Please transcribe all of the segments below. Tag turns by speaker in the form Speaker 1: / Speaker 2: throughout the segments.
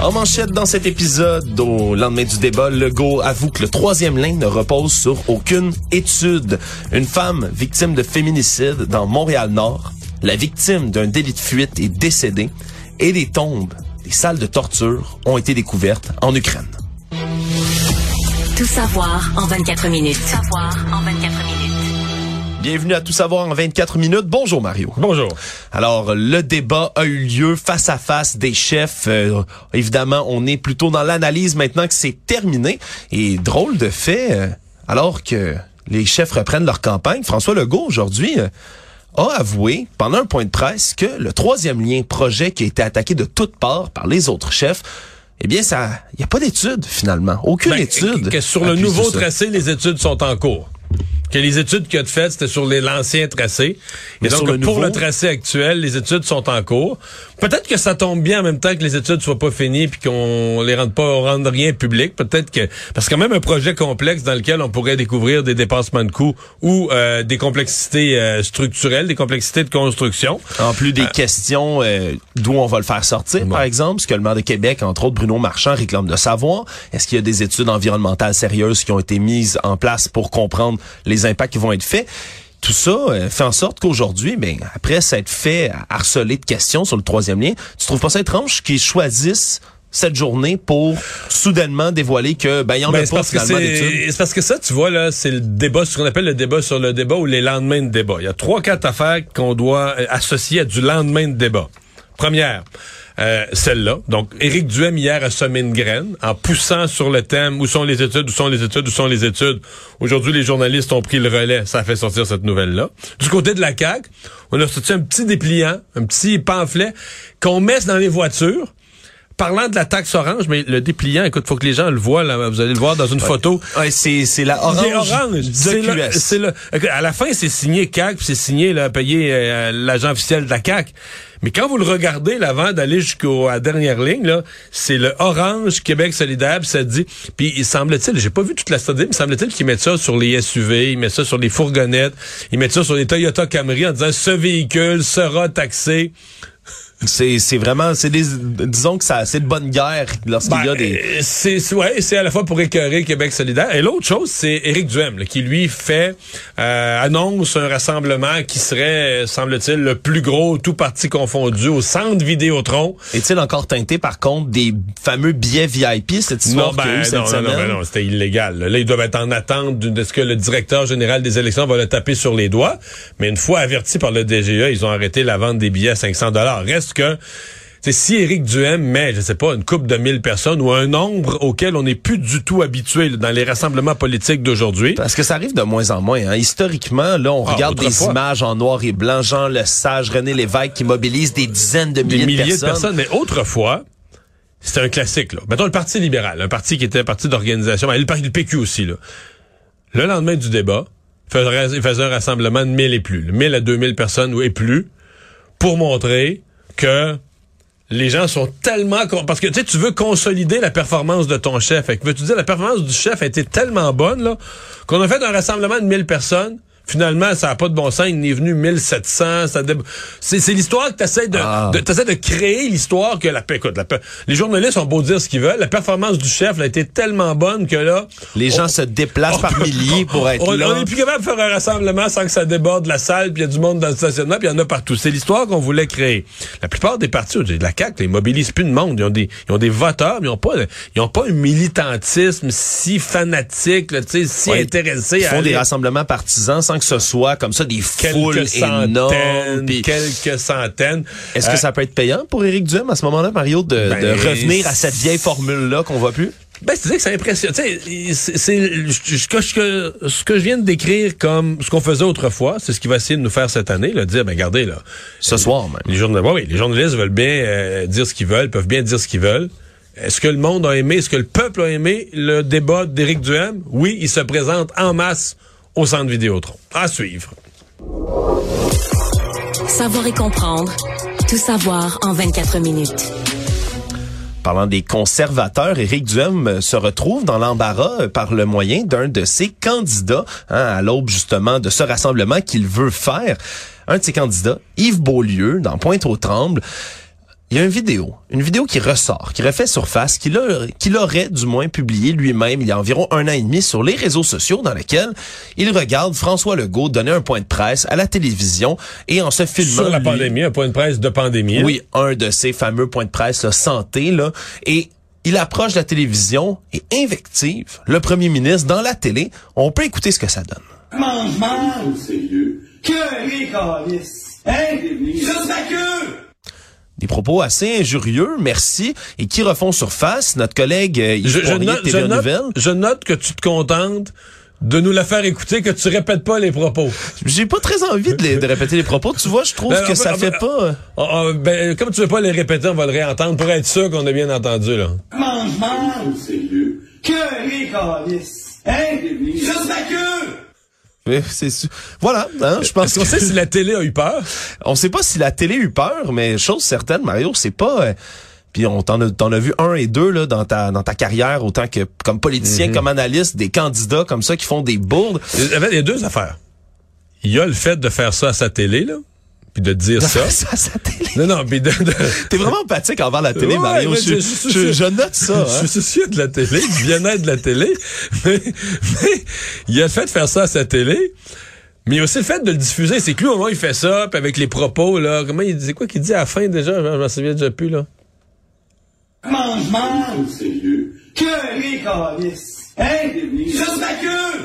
Speaker 1: En manchette dans cet épisode, au lendemain du débat, Legault avoue que le troisième lien ne repose sur aucune étude. Une femme victime de féminicide dans Montréal-Nord, la victime d'un délit de fuite est décédée et des tombes, des salles de torture ont été découvertes en Ukraine.
Speaker 2: Tout savoir en 24 minutes. Tout savoir en 24 minutes.
Speaker 1: Bienvenue à Tout savoir en 24 minutes. Bonjour Mario.
Speaker 3: Bonjour.
Speaker 1: Alors, le débat a eu lieu face à face des chefs. Euh, évidemment, on est plutôt dans l'analyse maintenant que c'est terminé. Et drôle de fait, euh, alors que les chefs reprennent leur campagne, François Legault aujourd'hui euh, a avoué pendant un point de presse que le troisième lien projet qui a été attaqué de toutes parts par les autres chefs, eh bien, ça, il n'y a pas d'étude finalement, aucune
Speaker 3: Ben,
Speaker 1: étude.
Speaker 3: que- sur le nouveau tracé, les études sont en cours. Que les études qu'il a faites, c'était sur les- l'ancien tracé.
Speaker 1: Mais
Speaker 3: Et donc,
Speaker 1: sur le
Speaker 3: pour
Speaker 1: nouveau-
Speaker 3: le tracé actuel, les études sont en cours. Peut-être que ça tombe bien en même temps que les études soient pas finies puis qu'on les rende pas, on rende rien public. Peut-être que, parce que quand même un projet complexe dans lequel on pourrait découvrir des dépassements de coûts ou euh, des complexités euh, structurelles, des complexités de construction.
Speaker 1: En plus des questions euh, d'où on va le faire sortir, par exemple, ce que le maire de Québec, entre autres Bruno Marchand, réclame de savoir. Est-ce qu'il y a des études environnementales sérieuses qui ont été mises en place pour comprendre les impacts qui vont être faits? Tout ça euh, fait en sorte qu'aujourd'hui, ben, après s'être fait harceler de questions sur le troisième lien, tu trouves pas ça étrange qu'ils choisissent cette journée pour soudainement dévoiler que ben il y en
Speaker 3: Ben,
Speaker 1: a
Speaker 3: c'est
Speaker 1: pas finalement d'études.
Speaker 3: c'est c'est parce que ça, tu vois là, c'est le débat, ce qu'on appelle le débat sur le débat ou les lendemains de débat. Il y a trois quatre affaires qu'on doit euh, associer à du lendemain de débat. Première, euh, celle-là. Donc, Éric Duhem hier a semé une graine en poussant sur le thème où sont les études, où sont les études, où sont les études. Aujourd'hui, les journalistes ont pris le relais. Ça a fait sortir cette nouvelle-là. Du côté de la CAQ, on a sorti un petit dépliant, un petit pamphlet qu'on met dans les voitures parlant de la taxe orange, mais le dépliant, écoute, faut que les gens le voient, là, vous allez le voir dans une photo.
Speaker 1: Ouais, c'est c'est la orange,
Speaker 3: Il est orange. C'est le- c'est à la fin, c'est signé CAC, puis c'est signé, là, payé euh, l'agent officiel de la CAC. Mais quand vous le regardez, là, avant d'aller jusqu'à la dernière ligne, c'est le orange Québec solidaire, puis ça dit, puis il semble-t-il, j'ai pas vu toute la study, mais semble-t-il qu'ils mettent ça sur les SUV, ils mettent ça sur les fourgonnettes, ils mettent ça sur les Toyota Camry en disant ce véhicule sera taxé.
Speaker 1: C'est c'est vraiment c'est des disons que ça c'est de bonne guerre lorsqu'il y a
Speaker 3: Ben,
Speaker 1: des
Speaker 3: euh, c'est ouais, c'est à la fois pour écœurer Québec solidaire et l'autre chose c'est Éric Duhem là, qui lui fait euh, annonce un rassemblement qui serait euh, semble-t-il le plus gros tout parti confondu au centre Vidéotron.
Speaker 1: est-il encore teinté par contre des fameux billets VIP cette histoire
Speaker 3: Non,
Speaker 1: qu'il y a eu
Speaker 3: ben,
Speaker 1: cette
Speaker 3: non, non, non, ben non, c'était illégal. Là, ils doivent être en attente de, ce que le directeur général des élections va le taper sur les doigts. Mais une fois avertis par le DGE, ils ont arrêté la vente des billets à 500 dollars. Reste que c'est si Éric Duhem met, je sais pas, une coupe de mille personnes ou un nombre auquel on n'est plus du tout habitué dans les rassemblements politiques d'aujourd'hui.
Speaker 1: Parce que ça arrive de moins en moins. Hein. Historiquement, là, on
Speaker 3: Ah,
Speaker 1: regarde des images en noir et blanc, Jean Lesage, René Lévesque qui mobilisent des dizaines de
Speaker 3: des
Speaker 1: milliers,
Speaker 3: milliers
Speaker 1: de personnes.
Speaker 3: Mais autrefois, c'était un classique. Là. Mettons le Parti libéral, un parti qui était un parti d'organisation, le parti du PQ aussi. Là. Le lendemain du débat, il faisait, un rassemblement de 1000 et plus, là, 1000 à 2000 personnes ou et plus, pour montrer que les gens sont tellement... Parce que tu sais, tu veux consolider la performance de ton chef. Veux-tu dire, la performance du chef a été tellement bonne là qu'on a fait un rassemblement de 1000 personnes, Finalement, ça n'a pas de bon sens. Il est venu 1700. Ça dé... C'est c'est l'histoire que tu essaies de,
Speaker 1: Ah.
Speaker 3: de, t'essaies de créer l'histoire que la écoute, la, les journalistes ont beau dire ce qu'ils veulent. La performance du chef a été tellement bonne que là,
Speaker 1: Les gens se déplacent par
Speaker 3: peut-
Speaker 1: milliers pour être
Speaker 3: on,
Speaker 1: là.
Speaker 3: On est plus capable de faire un rassemblement sans que ça déborde la salle, puis il y a du monde dans le stationnement, puis il y en a partout. C'est l'histoire qu'on voulait créer. La plupart des partis de la CAQ, ils mobilisent plus de monde. Ils ont des, ils ont des voteurs, mais ils ont pas, ils ont pas un militantisme si fanatique, là, si
Speaker 1: Ouais,
Speaker 3: intéressé
Speaker 1: Ils
Speaker 3: à
Speaker 1: font des rassemblements partisans sans que ce soit comme ça des foules
Speaker 3: quelques
Speaker 1: énormes.
Speaker 3: centaines,
Speaker 1: puis-
Speaker 3: quelques centaines.
Speaker 1: Est-ce
Speaker 3: Euh,
Speaker 1: que ça peut être payant pour Éric Duhem à ce moment-là, Mario, de,
Speaker 3: Ben,
Speaker 1: de revenir à cette vieille formule-là qu'on voit plus?
Speaker 3: Ben, c'est que ça impressionne. Tu sais, c'est ce que, ce que- je viens de décrire comme ce qu'on faisait autrefois, c'est ce qu'il va essayer de nous faire cette année, là, de dire, ben, regardez, là.
Speaker 1: Ce soir même.
Speaker 3: Les journalistes, oui, les journalistes veulent bien euh, dire ce qu'ils veulent, peuvent bien dire ce qu'ils veulent. Est-ce que le monde a aimé, est-ce que le peuple a aimé le débat d'Éric Duhem? Oui, il se présente en masse au centre Vidéotron. À suivre.
Speaker 2: Savoir et comprendre. Tout savoir en 24 minutes.
Speaker 1: Parlant des conservateurs, Éric Duhem euh, se retrouve dans l'embarras euh, par le moyen d'un de ses candidats, hein, à l'aube justement de ce rassemblement qu'il veut faire. Un de ses candidats, Yves Beaulieu, dans Pointe-aux-Trembles, il y a une vidéo, une vidéo qui ressort, qui refait surface, qu'il a- qu'il aurait du moins publié lui-même il y a environ un an et demi sur les réseaux sociaux dans lequel il regarde François Legault donner un point de presse à la télévision et en se filmant
Speaker 3: Sur la
Speaker 1: lui-
Speaker 3: pandémie, un point de presse de pandémie. hein?
Speaker 1: oui, un de ces fameux points de presse là, santé là et il approche de la télévision et invective le premier ministre dans la télé. On peut écouter ce que ça donne.
Speaker 4: Mange, mange, sérieux. Que les calices. Hein? Juste la queue!
Speaker 1: Des propos assez injurieux, merci, et qui refont surface. Notre collègue euh, Yves
Speaker 3: Je, je
Speaker 1: de
Speaker 3: note, je, note, je note que tu te contentes de nous la faire écouter, que tu répètes pas les propos.
Speaker 1: J'ai pas très envie de, les- de répéter les propos. Tu vois, je trouve
Speaker 3: Ben,
Speaker 1: que ça fait pas... euh,
Speaker 3: Ah, ah, ben, comme tu veux pas les répéter, on va le réentendre pour être sûr qu'on a bien entendu, là.
Speaker 4: Mange, mange, sérieux? Que les calices. Hein? Juste la queue!
Speaker 1: C'est Voilà, hein, je pense
Speaker 3: Est-ce qu'on
Speaker 1: que-
Speaker 3: sait si la télé a eu peur?
Speaker 1: On sait pas si la télé eut peur, mais chose certaine, Mario, c'est pas. euh, puis on t'en a, t'en vu un et deux là dans ta dans ta carrière, autant que comme politicien,
Speaker 3: Mhm.
Speaker 1: comme analyste, des candidats comme ça qui font des bourdes.
Speaker 3: Il y avait- il y a deux affaires. Il y a le fait de faire ça à sa télé, là, puis de dire ça.
Speaker 1: ça, sa télé.
Speaker 3: Non, non, puis de... de-
Speaker 1: T'es vraiment empathique envers la télé,
Speaker 3: Ouais,
Speaker 1: Mario. Je,
Speaker 3: je-
Speaker 1: je,
Speaker 3: je-
Speaker 1: note ça.
Speaker 3: Je
Speaker 1: hein.
Speaker 3: suis soucieux de la télé, du bien-être de la télé. Mais, mais il y a le fait de faire ça à sa télé. Mais il y a aussi le fait de le diffuser. C'est que lui, au moment où il fait ça, puis avec les propos, là, comment il dit quoi qu'il dit à la fin déjà? Je m'en souviens déjà plus, là.
Speaker 4: Mange, mange, sérieux. Que les. Hein? Juste la queue!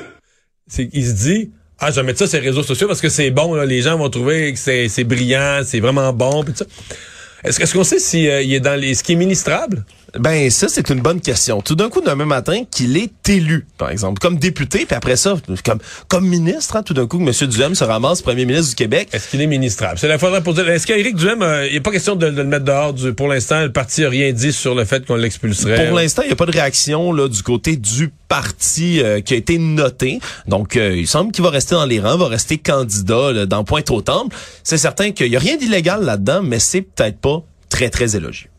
Speaker 3: C'est qu'il se dit, ah, je vais mettre ça sur les réseaux sociaux parce que c'est bon, là, les gens vont trouver que c'est, brillant, c'est vraiment bon. Est-ce, est-ce qu'on sait si euh, est dans les, ce qui est ministrable?
Speaker 1: Ben ça c'est une bonne question. Tout d'un coup d'un même matin qu'il est élu, par exemple, comme député, puis après ça comme comme ministre, hein, tout d'un coup que M. Duhem se ramasse premier ministre du Québec.
Speaker 3: Est-ce qu'il est ministrable? C'est la fois pour dire, est-ce qu'Éric Duhem, euh, il n'est pas question de, de le mettre dehors du, pour l'instant, le parti a rien dit sur le fait qu'on l'expulserait.
Speaker 1: Pour l'instant, il n'y a pas de réaction là du côté du parti euh, qui a été noté. Donc, euh, il semble qu'il va rester dans les rangs, va rester candidat là, dans Pointe-aux-Trembles. C'est certain qu'il n'y a rien d'illégal là-dedans, mais c'est peut-être pas très, très élogieux.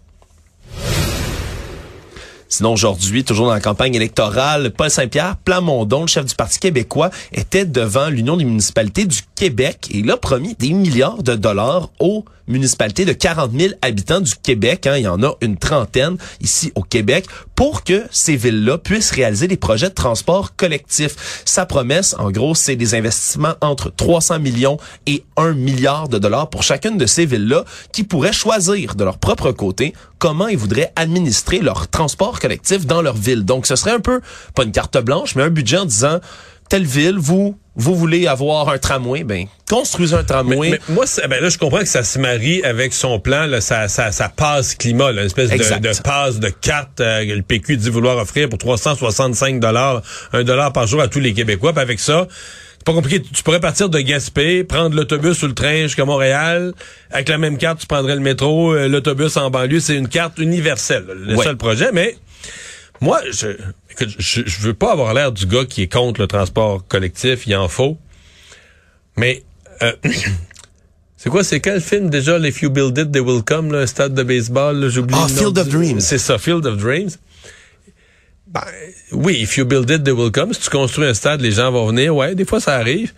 Speaker 1: Sinon, aujourd'hui, toujours dans la campagne électorale, Paul Saint-Pierre Plamondon, le chef du Parti québécois, était devant l'Union des municipalités du Québec et il a promis des milliards de dollars aux municipalités de 40 000 habitants du Québec. Hein, il y en a une trentaine ici au Québec pour que ces villes-là puissent réaliser des projets de transport collectif. Sa promesse, en gros, c'est des investissements entre 300 millions et 1 milliard de dollars pour chacune de ces villes-là qui pourraient choisir de leur propre côté comment ils voudraient administrer leur transport collectif dans leur ville. Donc, ce serait un peu, pas une carte blanche, mais un budget en disant, telle ville, vous, vous voulez avoir un tramway, ben, construisez un tramway.
Speaker 3: mais moi, ben là, je comprends que ça se marie avec son plan, là, sa, sa, sa passe climat, là, une espèce de, de passe de carte euh, que le PQ dit vouloir offrir pour 365 dollars, un dollar par jour à tous les Québécois. Puis avec ça, c'est pas compliqué. Tu pourrais partir de Gaspé, prendre l'autobus ou le train jusqu'à Montréal. Avec la même carte, tu prendrais le métro, euh, l'autobus en banlieue. C'est une carte universelle, le
Speaker 1: Ouais.
Speaker 3: seul projet. Mais moi, je, écoute, je, je veux pas avoir l'air du gars qui est contre le transport collectif. Il en faut. Mais euh, c'est quoi, c'est quel film déjà, If You Build It, They Will Come, là, un stade de baseball, j'oublie.
Speaker 1: Ah, Field of Dreams.
Speaker 3: C'est ça, Field of Dreams. Ben, oui, If You Build It, They Will Come. Si tu construis un stade, les gens vont venir. Ouais, des fois ça arrive.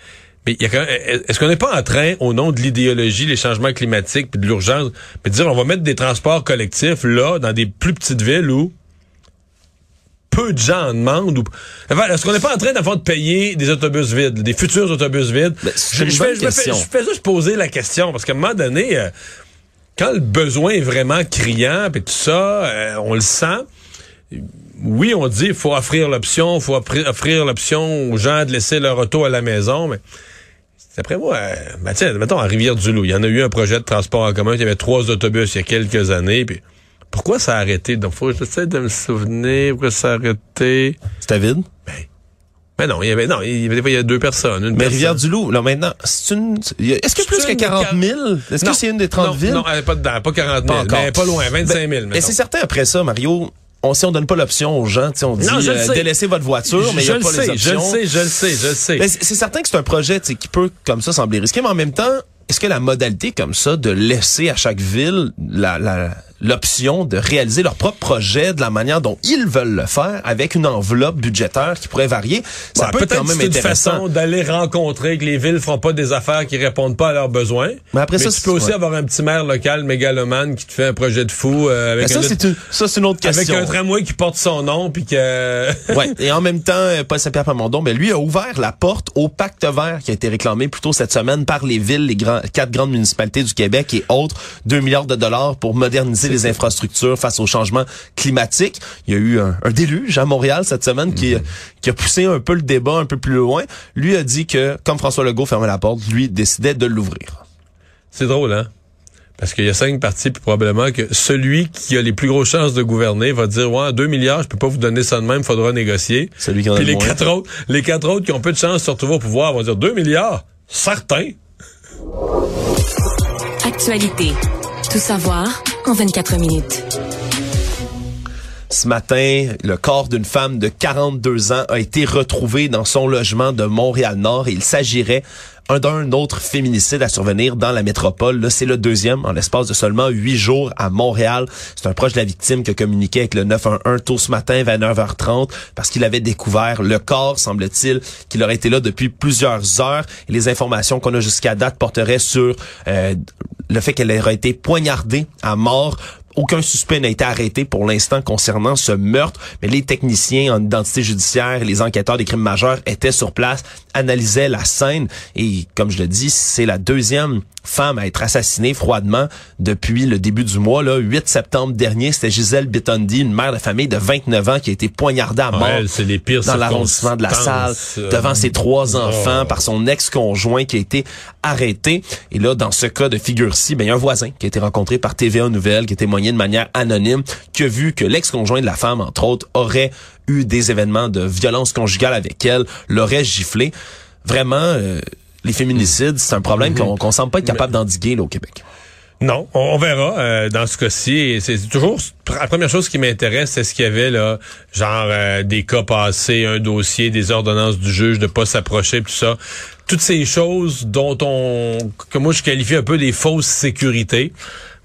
Speaker 3: Mais il y a quand même- est-ce qu'on n'est pas en train, au nom de l'idéologie, les changements climatiques, puis de l'urgence, de dire on va mettre des transports collectifs là, dans des plus petites villes où peu de gens en demandent ou Enfin, est-ce qu'on n'est pas en train d'avoir de payer des autobus vides, des futurs autobus vides?
Speaker 1: Ben,
Speaker 3: je, je fais, je me fais-
Speaker 1: question.
Speaker 3: je fais juste poser la question parce qu'à un moment donné, euh, quand le besoin est vraiment criant, puis tout ça, euh, on le sent. Oui, on dit il faut offrir l'option, il faut offrir, offrir l'option aux gens de laisser leur auto à la maison, mais d'après moi, euh, ben tiens, mettons à Rivière-du-Loup, il y en a eu un projet de transport en commun, il y avait trois autobus il y a quelques années, puis pourquoi ça a arrêté? Donc, faut que j'essaie de me souvenir pourquoi ça a arrêté?
Speaker 1: C'était vide?
Speaker 3: Mais non, il y avait, non, il y avait il y a deux personnes. Une
Speaker 1: Mais
Speaker 3: personne.
Speaker 1: Que là, maintenant, c'est une, est-ce que
Speaker 3: C'est
Speaker 1: plus que
Speaker 3: une
Speaker 1: 40
Speaker 3: des
Speaker 1: 000? Est-ce
Speaker 3: Non,
Speaker 1: que c'est une des 30
Speaker 3: non,
Speaker 1: villes?
Speaker 3: Non, elle est pas dedans, pas 40 000,
Speaker 1: Pas encore.
Speaker 3: mais pas loin, 25 000.
Speaker 1: Ben, Mais c'est certain, après ça, Mario, on, si on donne pas l'option aux gens, tu sais, on dit
Speaker 3: Non, je
Speaker 1: euh, délaissez votre voiture, mais il
Speaker 3: je
Speaker 1: n'y a pas
Speaker 3: sais,
Speaker 1: les
Speaker 3: je le
Speaker 1: options.
Speaker 3: sais, je le sais, je le sais.
Speaker 1: Ben, c'est c'est certain que c'est un projet qui peut, comme ça, sembler risqué, mais en même temps, est-ce que la modalité comme ça de laisser à chaque ville la, la- l'option de réaliser leur propre projet de la manière dont ils veulent le faire avec une enveloppe budgétaire qui pourrait varier, ça peut être quand même
Speaker 3: c'est une façon d'aller rencontrer que les villes feront pas des affaires qui répondent pas à leurs besoins.
Speaker 1: Mais après ça,
Speaker 3: tu peux aussi
Speaker 1: ouais.
Speaker 3: avoir un petit maire local mégalomane qui te fait un projet de fou euh, avec,
Speaker 1: ça,
Speaker 3: un,
Speaker 1: c'est une, ça, c'est une autre
Speaker 3: avec
Speaker 1: question.
Speaker 3: un tramway qui porte son nom puis que
Speaker 1: ouais. Et en même temps, euh, Paul Saint-Pierre Plamondon, ben lui a ouvert la porte au pacte vert qui a été réclamé plus tôt cette semaine par les villes, les grands, quatre grandes municipalités du Québec et autres, 2 milliards de dollars pour moderniser les infrastructures face au changement climatique. Il y a eu un, un déluge à Montréal cette semaine qui, qui a poussé un peu le débat un peu plus loin. Lui a dit que, comme François Legault fermait la porte, lui décidait de l'ouvrir.
Speaker 3: c'est drôle hein? Parce qu'il y a cinq partis, puis probablement que celui qui a les plus grosses chances de gouverner va dire ouais, 2 milliards, je peux pas vous donner ça de même, faudra négocier.
Speaker 1: Celui qui en a
Speaker 3: Puis
Speaker 1: le
Speaker 3: les
Speaker 1: moins.
Speaker 3: quatre autres, les quatre autres qui ont peu de chance de se retrouver au pouvoir vont dire 2 milliards, certains.
Speaker 2: Actualité. Tout savoir en 24 minutes.
Speaker 1: Ce matin, le corps d'une femme de 42 ans a été retrouvé dans son logement de Montréal-Nord il s'agirait d'un autre féminicide à survenir dans la métropole. Là, c'est le deuxième en l'espace de seulement huit jours à Montréal. C'est un proche de la victime qui a communiqué avec le 911 tôt ce matin vers 9h30 parce qu'il avait découvert le corps, semble-t-il, qu'il aurait été là depuis plusieurs heures. Et les informations qu'on a jusqu'à date porteraient sur euh, le fait qu'elle aurait été poignardée à mort aucun suspect n'a été arrêté pour l'instant concernant ce meurtre, mais les techniciens en identité judiciaire les enquêteurs des crimes majeurs étaient sur place, analysaient la scène et comme je le dis, c'est la deuxième femme à être assassinée froidement depuis le début du mois. Là, 8 septembre dernier, c'était Gisèle Bitondi, une mère de famille de 29 ans qui a été poignardée à mort
Speaker 3: Ouais, elle, c'est les pires
Speaker 1: dans l'arrondissement de la salle
Speaker 3: euh,
Speaker 1: devant ses trois enfants
Speaker 3: oh.
Speaker 1: par son ex-conjoint qui a été arrêté. Et là, dans ce cas de figure-ci, ben, il y a un voisin qui a été rencontré par TVA Nouvelles, qui a témoigné de manière anonyme, qui a vu que l'ex-conjoint de la femme, entre autres, aurait eu des événements de violence conjugale avec elle, l'aurait giflé. Vraiment, euh, les féminicides, c'est un problème
Speaker 3: Mm-hmm.
Speaker 1: qu'on qu'on semble pas être capable d'endiguer au Québec.
Speaker 3: Non, on, on verra euh, dans ce cas-ci. C'est toujours la première chose qui m'intéresse, c'est ce qu'il y avait là, genre euh, des cas passés, un dossier, des ordonnances du juge de pas s'approcher, tout ça. Toutes ces choses dont on, que moi je qualifie un peu des fausses sécurités.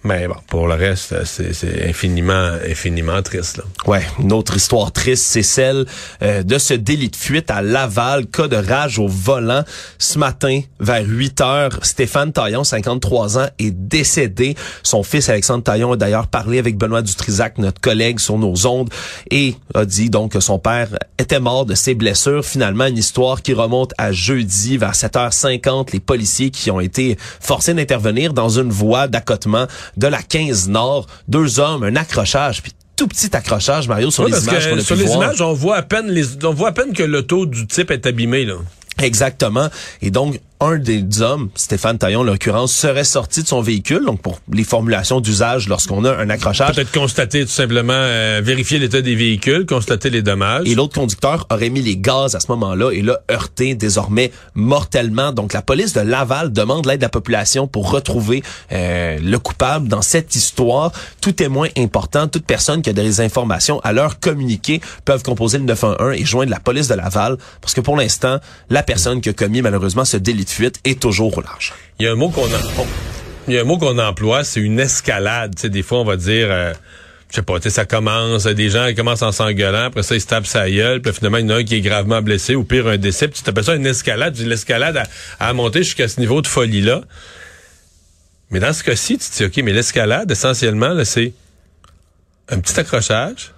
Speaker 3: Mais bon, pour le reste, c'est infiniment, infiniment triste. Là.
Speaker 1: Ouais, une autre histoire triste, c'est celle euh, de ce délit de fuite à Laval, cas de rage au volant. Ce matin, vers 8 heures, Stéphane Taillon, 53 ans, est décédé. Son fils Alexandre Taillon a d'ailleurs parlé avec Benoît Dutrisac, notre collègue sur nos ondes, et a dit donc que son père était mort de ses blessures. Finalement, une histoire qui remonte à jeudi vers 7h50. Les policiers qui ont été forcés d'intervenir dans une voie d'accotement de la 15 Nord. Deux hommes, un accrochage, puis tout petit accrochage, Mario, sur les images qu'on a
Speaker 3: sur
Speaker 1: pu
Speaker 3: les
Speaker 1: voir.
Speaker 3: images, on voit à peine les, on voit à peine que l'auto du type est abîmée là.
Speaker 1: Exactement. Et donc, un des hommes, Stéphane Taillon, en l'occurrence, serait sorti de son véhicule, donc pour les formulations d'usage lorsqu'on a un accrochage.
Speaker 3: Peut-être constater tout simplement, euh, vérifier l'état des véhicules, constater les dommages.
Speaker 1: Et l'autre conducteur aurait mis les gaz à ce moment-là et l'a heurté désormais mortellement. Donc la police de Laval demande l'aide de la population pour retrouver euh, le coupable dans cette histoire. Tout témoin important, toute personne qui a des informations à leur communiquer peuvent composer le 911 et joindre la police de Laval parce que pour l'instant, la personne qui a commis malheureusement ce délit fuite est toujours au large.
Speaker 3: Il y a un mot qu'on a, il y a un mot qu'on emploie, c'est une escalade. Tu sais, des fois, on va dire, euh, je sais pas, tu sais, ça commence, des gens ils commencent en s'engueulant, après ça ils se tapent sa gueule, puis finalement il y en a un qui est gravement blessé, ou pire un décès, puis tu t'appelles ça une escalade, l'escalade à, à monter jusqu'à ce niveau de folie-là. Mais dans ce cas-ci, tu te dis, OK, mais l'escalade, essentiellement, là, c'est un petit accrochage,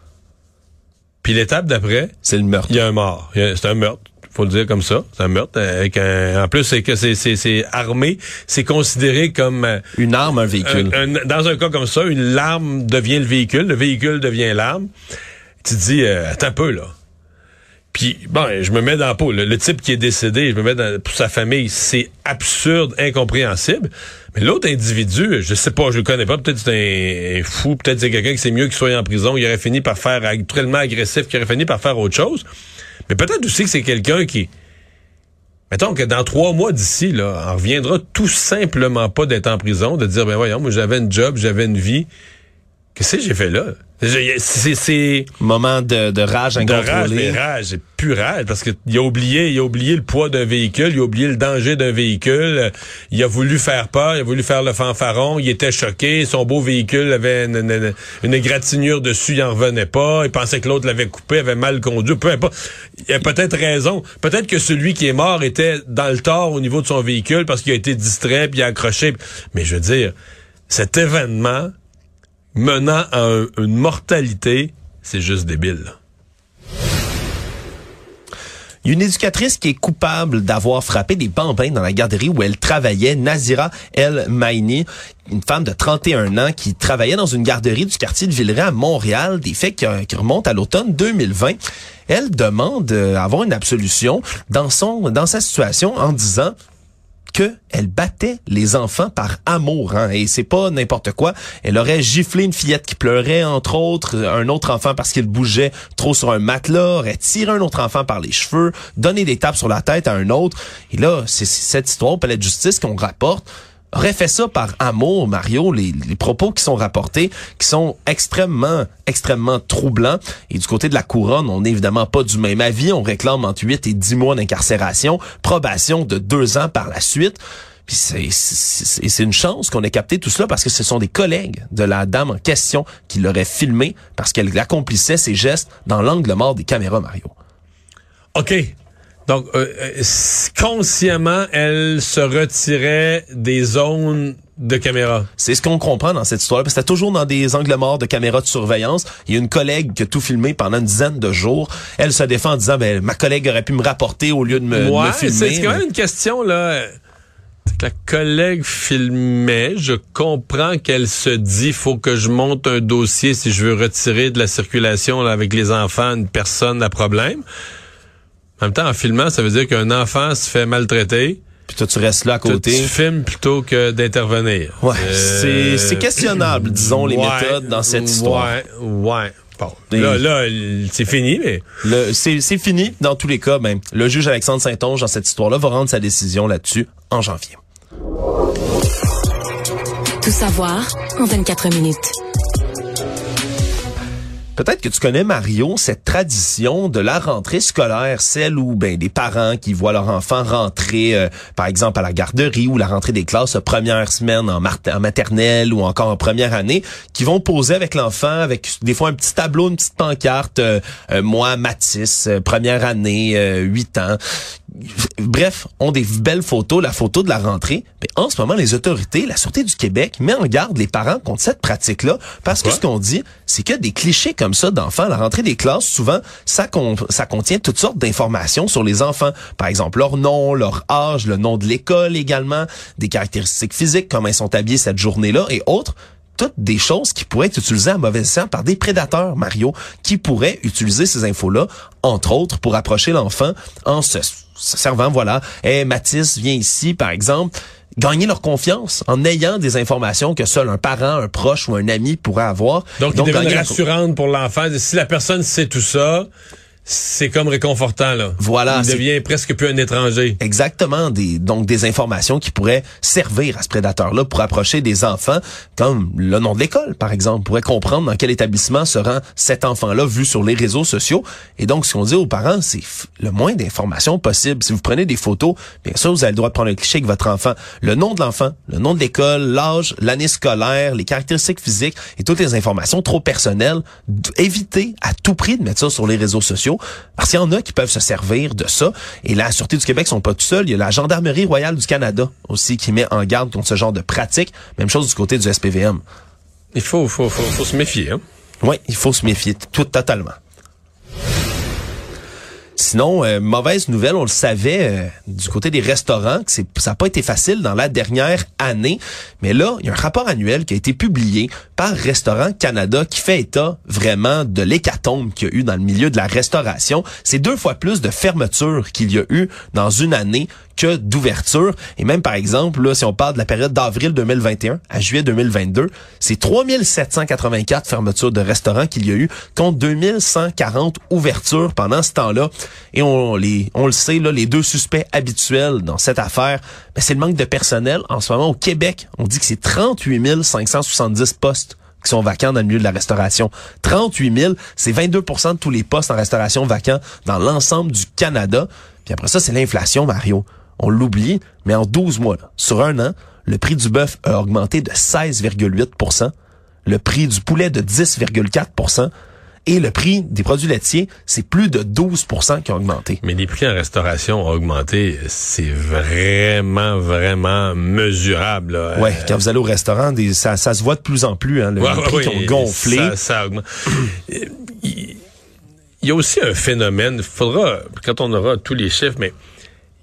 Speaker 3: puis l'étape d'après,
Speaker 1: c'est le meurtre.
Speaker 3: Il y a un mort. C'est un meurtre faut le dire comme ça, c'est un meurtre. Avec un, en plus, c'est que c'est armé, c'est considéré comme euh,
Speaker 1: une arme, un véhicule.
Speaker 3: dans un cas comme ça, une l'arme devient le véhicule, le véhicule devient l'arme. Tu te dis, euh, attends un peu là. Puis bon, je me mets dans la peau. Le, type qui est décédé, je me mets dans, pour sa famille, c'est absurde, incompréhensible. Mais l'autre individu, je sais pas, je le connais pas. Peut-être c'est un, fou, peut-être c'est quelqu'un qui c'est mieux qu'il soit en prison. Il aurait fini par faire tellement agressif, qu'il aurait fini par faire autre chose. Mais peut-être aussi que c'est quelqu'un qui, mettons que dans trois mois d'ici, là, on reviendra tout simplement pas d'être en prison, de dire, ben voyons, moi j'avais un job, j'avais une vie. Qu'est-ce que j'ai fait là? C'est
Speaker 1: moment de, de rage incontrôlée.
Speaker 3: De rage, rage, plus rage parce qu'il a oublié, il a oublié le poids d'un véhicule, il a oublié le danger d'un véhicule. Il a voulu faire peur, il a voulu faire le fanfaron. Il était choqué, son beau véhicule avait une, une, une égratignure dessus, il en revenait pas. Il pensait que l'autre l'avait coupé, avait mal conduit. Peu importe. Il a peut-être raison. Peut-être que celui qui est mort était dans le tort au niveau de son véhicule parce qu'il a été distrait puis il a accroché. Mais je veux dire, cet événement menant à une mortalité, c'est juste débile.
Speaker 1: Il y a une éducatrice qui est coupable d'avoir frappé des bambins dans la garderie où elle travaillait, Nazira El Maini, une femme de 31 ans qui travaillait dans une garderie du quartier de Villeray à Montréal, des faits qui, qui remontent à l'automne 2020. Elle demande euh, avoir une absolution dans son dans sa situation en disant qu'elle battait les enfants par amour. Hein, et c'est pas n'importe quoi. Elle aurait giflé une fillette qui pleurait, entre autres, un autre enfant parce qu'il bougeait trop sur un matelas, aurait tiré un autre enfant par les cheveux, donné des tapes sur la tête à un autre. Et là, c'est cette histoire palais de justice qu'on rapporte aurait fait ça par amour, Mario, les, propos qui sont rapportés, qui sont extrêmement, extrêmement troublants. Et du côté de la couronne, on n'est évidemment pas du même avis. On réclame entre 8 et 10 mois d'incarcération, probation de deux ans par la suite. Puis c'est une chance qu'on ait capté tout cela parce que ce sont des collègues de la dame en question qui l'auraient filmé parce qu'elle accomplissait ses gestes dans l'angle mort des caméras, Mario.
Speaker 3: OK. Donc, euh, euh, consciemment, elle se retirait des zones de caméra.
Speaker 1: C'est ce qu'on comprend dans cette histoire parce que c'était toujours dans des angles morts de caméras de surveillance. Il y a une collègue qui a tout filmé pendant une dizaine de jours. Elle se défend en disant, ben, ma collègue aurait pu me rapporter au lieu de me,
Speaker 3: ouais,
Speaker 1: filmer.
Speaker 3: C'est quand même une question, là. La collègue filmait, je comprends qu'elle se dit faut que je monte un dossier si je veux retirer de la circulation avec les enfants une personne à problème. En même temps, en filmant, ça veut dire qu'un enfant se fait maltraiter.
Speaker 1: Puis toi, tu restes là à côté.
Speaker 3: tu filmes plutôt que d'intervenir.
Speaker 1: Ouais. Euh, c'est questionnable, disons, les méthodes dans cette histoire.
Speaker 3: Ouais, ouais. Bon, là, là c'est fini, mais...
Speaker 1: C'est fini, dans tous les cas. Ben, le juge Alexandre Saint-Onge, dans cette histoire-là, va rendre sa décision là-dessus en janvier.
Speaker 2: Tout savoir en 24 minutes.
Speaker 1: Peut-être que tu connais Mario, cette tradition de la rentrée scolaire, celle où ben des parents qui voient leur enfant rentrer, euh, par exemple à la garderie ou la rentrée des classes première semaine en, en, maternelle ou encore en première année, qui vont poser avec l'enfant avec des fois un petit tableau, une petite pancarte, euh, euh, moi Mathis, première année, 8 ans, bref, ont des belles photos, la photo de la rentrée. Mais en ce moment, les autorités, la Sûreté du Québec met en garde les parents contre cette pratique-là parce que ce qu'on dit, c'est que des clichés comme ça d'enfants, la rentrée des classes, souvent, ça, ça contient toutes sortes d'informations sur les enfants. Par exemple, leur nom, leur âge, le nom de l'école également, des caractéristiques physiques, comment ils sont habillés cette journée-là et autres. Toutes des choses qui pourraient être utilisées à mauvais escient par des prédateurs, Mario, qui pourraient utiliser ces infos-là, entre autres, pour approcher l'enfant en se, servant, voilà, hey, Mathis, viens ici, par exemple, gagner leur confiance en ayant des informations que seul un parent, un proche ou un ami pourrait avoir.
Speaker 3: Donc, Donc il rassurante pour l'enfant. Si la personne sait tout ça, c'est comme réconfortant là.
Speaker 1: Voilà,
Speaker 3: Il devient presque plus un étranger.
Speaker 1: Exactement, des, donc des informations qui pourraient servir à ce prédateur-là pour approcher des enfants, comme le nom de l'école, par exemple, pourrait comprendre dans quel établissement se rend cet enfant-là vu sur les réseaux sociaux. Et donc, ce qu'on dit aux parents, c'est le moins d'informations possible. Si vous prenez des photos, bien sûr, vous avez le droit de prendre un cliché avec votre enfant. Le nom de l'enfant, le nom de l'école, l'âge, l'année scolaire, les caractéristiques physiques et toutes les informations trop personnelles, évitez à tout prix de mettre ça sur les réseaux sociaux, parce qu'il y en a qui peuvent se servir de ça. Et la Sûreté du Québec sont pas tout seuls. Il y a la Gendarmerie royale du Canada aussi qui met en garde contre ce genre de pratique. Même chose du côté du SPVM.
Speaker 3: Il faut, faut, faut, faut se méfier. Hein?
Speaker 1: Oui, il faut se méfier tout totalement. Sinon, euh, mauvaise nouvelle, on le savait euh, du côté des restaurants que ça n'a pas été facile dans la dernière année, mais là, il y a un rapport annuel qui a été publié par Restaurant Canada qui fait état vraiment de l'hécatombe qu'il y a eu dans le milieu de la restauration. C'est deux fois plus de fermetures qu'il y a eu dans une année que d'ouverture. Et même, par exemple, là, si on parle de la période d'avril 2021 à juillet 2022, c'est 3784 fermetures de restaurants qu'il y a eu contre 2140 ouvertures pendant ce temps-là. Et on, les, on le sait, là, les deux suspects habituels dans cette affaire, ben, c'est le manque de personnel. En ce moment, au Québec, on dit que c'est 38 570 postes sont vacants dans le milieu de la restauration. 38 000, c'est 22% de tous les postes en restauration vacants dans l'ensemble du Canada. Puis après ça, c'est l'inflation, Mario. On l'oublie, mais en 12 mois, là, sur un an, le prix du bœuf a augmenté de 16,8% le prix du poulet de 10,4 et le prix des produits laitiers, c'est plus de 12% qui ont augmenté.
Speaker 3: Mais les prix en restauration ont augmenté. C'est vraiment, vraiment mesurable. là.
Speaker 1: Ouais,
Speaker 3: Euh,
Speaker 1: quand vous allez au restaurant, des, ça, ça se voit de plus en plus, hein, le,
Speaker 3: Ouais,
Speaker 1: les prix
Speaker 3: ouais,
Speaker 1: qui ont gonflé.
Speaker 3: Ça, ça augmente. Il il y a aussi un phénomène, il faudra, quand on aura tous les chiffres, mais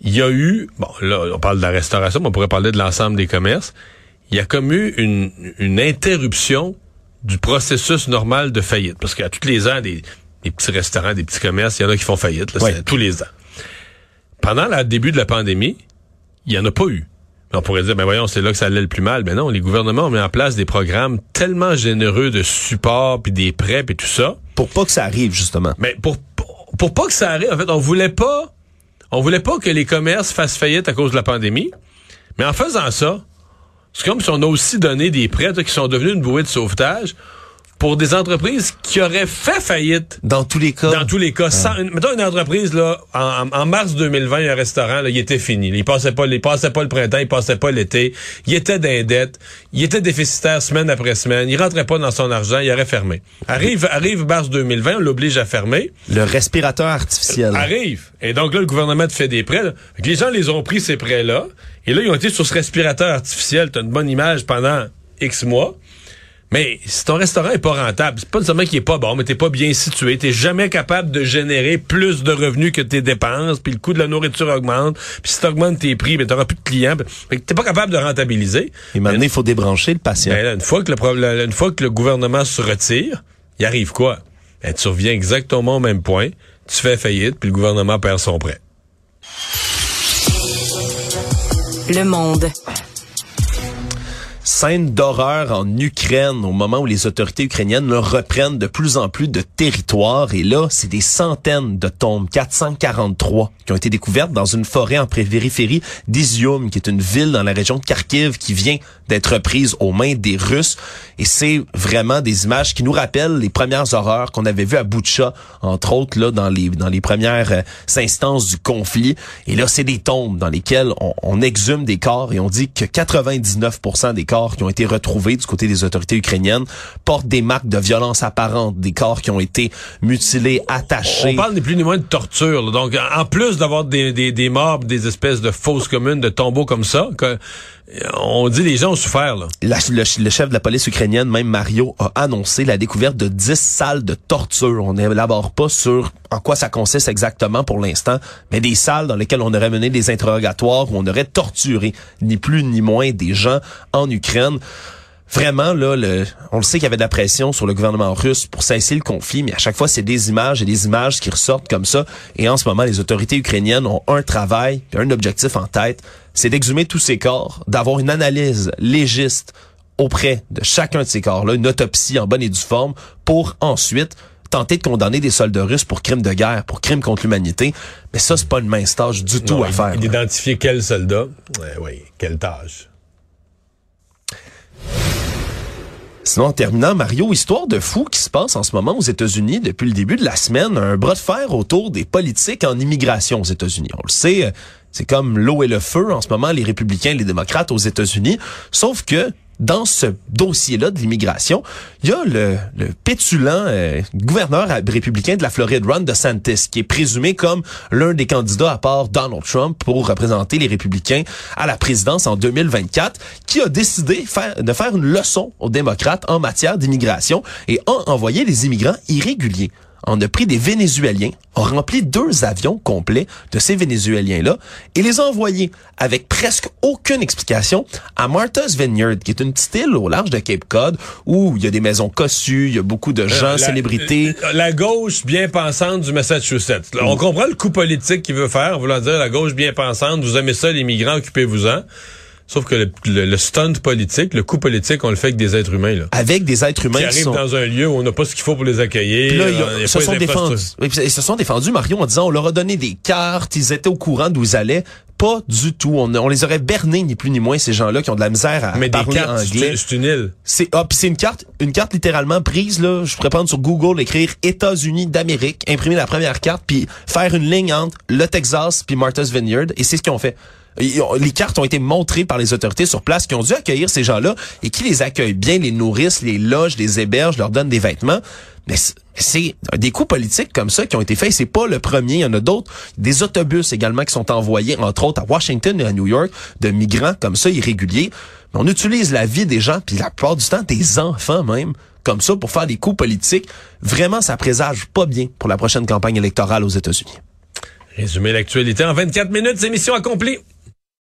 Speaker 3: il y a eu, bon, là, on parle de la restauration, mais on pourrait parler de l'ensemble des commerces. Il y a comme eu une, une interruption du processus normal de faillite. Parce qu'à tous les ans, des, des petits restaurants, des petits commerces, il y en a qui font faillite, là,
Speaker 1: Ouais.
Speaker 3: c'est tous les ans. Pendant le début de la pandémie, il y en a pas eu. On pourrait dire, ben voyons, c'est là que ça allait le plus mal. Ben non, les gouvernements ont mis en place des programmes tellement généreux de support, puis des prêts, puis tout ça.
Speaker 1: Pour pas que ça arrive, justement.
Speaker 3: Mais pour, pour, pour pas que ça arrive, en fait, on voulait pas, on voulait pas que les commerces fassent faillite à cause de la pandémie. Mais en faisant ça, c'est comme si on a aussi donné des prêts qui sont devenus une bouée de sauvetage pour des entreprises qui auraient fait faillite
Speaker 1: Dans tous les cas.
Speaker 3: dans tous les cas, sans, une- mettons une entreprise là, en, en- mars 2020, un restaurant, là, il était fini. Il passait pas, il passait pas le printemps, il passait pas l'été. Il était dans dette. Il était déficitaire semaine après semaine. Il rentrait pas dans son argent, il aurait fermé. Arrive, arrive mars 2020, on l'oblige à fermer.
Speaker 1: Le respirateur artificiel.
Speaker 3: Arrive. Et donc là, le gouvernement te fait des prêts. là. Les gens les ont pris ces prêts-là. Et là, ils ont été sur ce respirateur artificiel. T'as une bonne image pendant X mois. Mais si ton restaurant est pas rentable, c'est pas seulement qu'il est pas bon, mais t'es pas bien situé, t'es jamais capable de générer plus de revenus que tes dépenses, puis le coût de la nourriture augmente, puis si t'augmentes tes prix, ben t'auras plus de clients, fait que t'es pas capable de rentabiliser.
Speaker 1: Et maintenant, il faut débrancher le patient.
Speaker 3: Ben là, une fois que le une fois que le gouvernement se retire, il arrive quoi? Ben tu reviens exactement au même point, tu fais faillite, puis le gouvernement perd son prêt.
Speaker 2: Le monde.
Speaker 1: Scène d'horreur en Ukraine au moment où les autorités ukrainiennes reprennent de plus en plus de territoire. Et là, c'est des centaines de tombes, 443, qui ont été découvertes dans une forêt en périphérie d'Izium, qui est une ville dans la région de Kharkiv qui vient d'être prise aux mains des Russes. Et c'est vraiment des images qui nous rappellent les premières horreurs qu'on avait vues à Boutcha, entre autres là dans les dans les premières euh, instances du conflit. Et là, c'est des tombes dans lesquelles on, on exhume des corps et on dit que 99% des corps qui ont été retrouvés du côté des autorités ukrainiennes portent des marques de violence apparentes, des corps qui ont été mutilés, attachés.
Speaker 3: On parle ni plus ni moins de torture. là. Donc, en plus d'avoir des, des, des morts, des espèces de fausses communes, de tombeaux comme ça, que, on dit les gens ont souffert. Là.
Speaker 1: Le, chef de la police ukrainienne, même Mario, a annoncé la découverte de 10 salles de torture. On n'élabore pas sur en quoi ça consiste exactement pour l'instant, mais des salles dans lesquelles on aurait mené des interrogatoires, où on aurait torturé ni plus ni moins des gens en Ukraine. Vraiment, là, on le sait qu'il y avait de la pression sur le gouvernement russe pour cesser le conflit, mais à chaque fois, c'est des images et des images qui ressortent comme ça. Et en ce moment, les autorités ukrainiennes ont un travail, un objectif en tête, c'est d'exhumer tous ces corps, d'avoir une analyse légiste auprès de chacun de ces corps-là, une autopsie en bonne et due forme, pour ensuite tenter de condamner des soldats russes pour crimes de guerre, pour crimes contre l'humanité. Mais ça, c'est pas une mince tâche du tout
Speaker 3: Non,
Speaker 1: à faire.
Speaker 3: Identifier quel soldat? Ouais, oui, quelle tâche?
Speaker 1: Sinon, en terminant, Mario, histoire de fou qui se passe en ce moment aux États-Unis depuis le début de la semaine, un bras de fer autour des politiques en immigration aux États-Unis. On le sait, euh, c'est comme l'eau et le feu en ce moment, les républicains et les démocrates aux États-Unis. Sauf que dans ce dossier-là de l'immigration, il y a le, le pétulant euh, gouverneur républicain de la Floride, Ron DeSantis, qui est présumé comme l'un des candidats à part Donald Trump pour représenter les républicains à la présidence en 2024, qui a décidé de faire une leçon aux démocrates en matière d'immigration et a envoyé des immigrants irréguliers. On a pris des Vénézuéliens, a rempli deux avions complets de ces Vénézuéliens-là et les a envoyés avec presque aucune explication à Martha's Vineyard, qui est une petite île au large de Cape Cod où il y a des maisons cossues, il y a beaucoup de gens,
Speaker 3: Euh, la-
Speaker 1: célébrités.
Speaker 3: La, la gauche bien pensante du Massachusetts. Là, On comprend le coup politique qu'il veut faire, voulant dire la gauche bien pensante, vous aimez ça, les migrants, occupez-vous-en. Sauf que le, le- le stunt politique, le coup politique, on le fait avec des êtres humains. Là,
Speaker 1: avec des êtres humains
Speaker 3: qui
Speaker 1: qui
Speaker 3: arrivent
Speaker 1: sont...
Speaker 3: dans un lieu où on n'a pas ce qu'il faut pour les accueillir.
Speaker 1: Puis là,
Speaker 3: euh, y a
Speaker 1: se sont défendus. Ils se sont défendus, Mario, en disant on leur a donné des cartes, ils étaient au courant d'où ils allaient. Pas du tout. On, on les aurait bernés, ni plus ni moins, ces gens-là qui ont de la misère à
Speaker 3: Mais des
Speaker 1: parler
Speaker 3: cartes,
Speaker 1: anglais.
Speaker 3: c'est une île.
Speaker 1: C'est ah, c'est une carte, une carte littéralement prise là. Je pourrais prendre sur Google, écrire États-Unis d'Amérique, imprimer la première carte, puis faire une ligne entre le Texas puis Martha's Vineyard, et c'est ce qu'ils ont fait. Les cartes ont été montrées par les autorités sur place qui ont dû accueillir ces gens-là et qui les accueillent bien, les nourrissent, les logent, les hébergent, leur donnent des vêtements. Mais c'est- des coups politiques comme ça qui ont été faits. C'est pas le premier. Il y en a d'autres. Des autobus également qui sont envoyés, entre autres à Washington et à New York, de migrants comme ça irréguliers. Mais on utilise la vie des gens, puis la plupart du temps des enfants même, comme ça pour faire des coups politiques. Vraiment, ça présage pas bien pour la prochaine campagne électorale aux États-Unis.
Speaker 3: Résumer l'actualité en 24 minutes, c'est mission accomplie.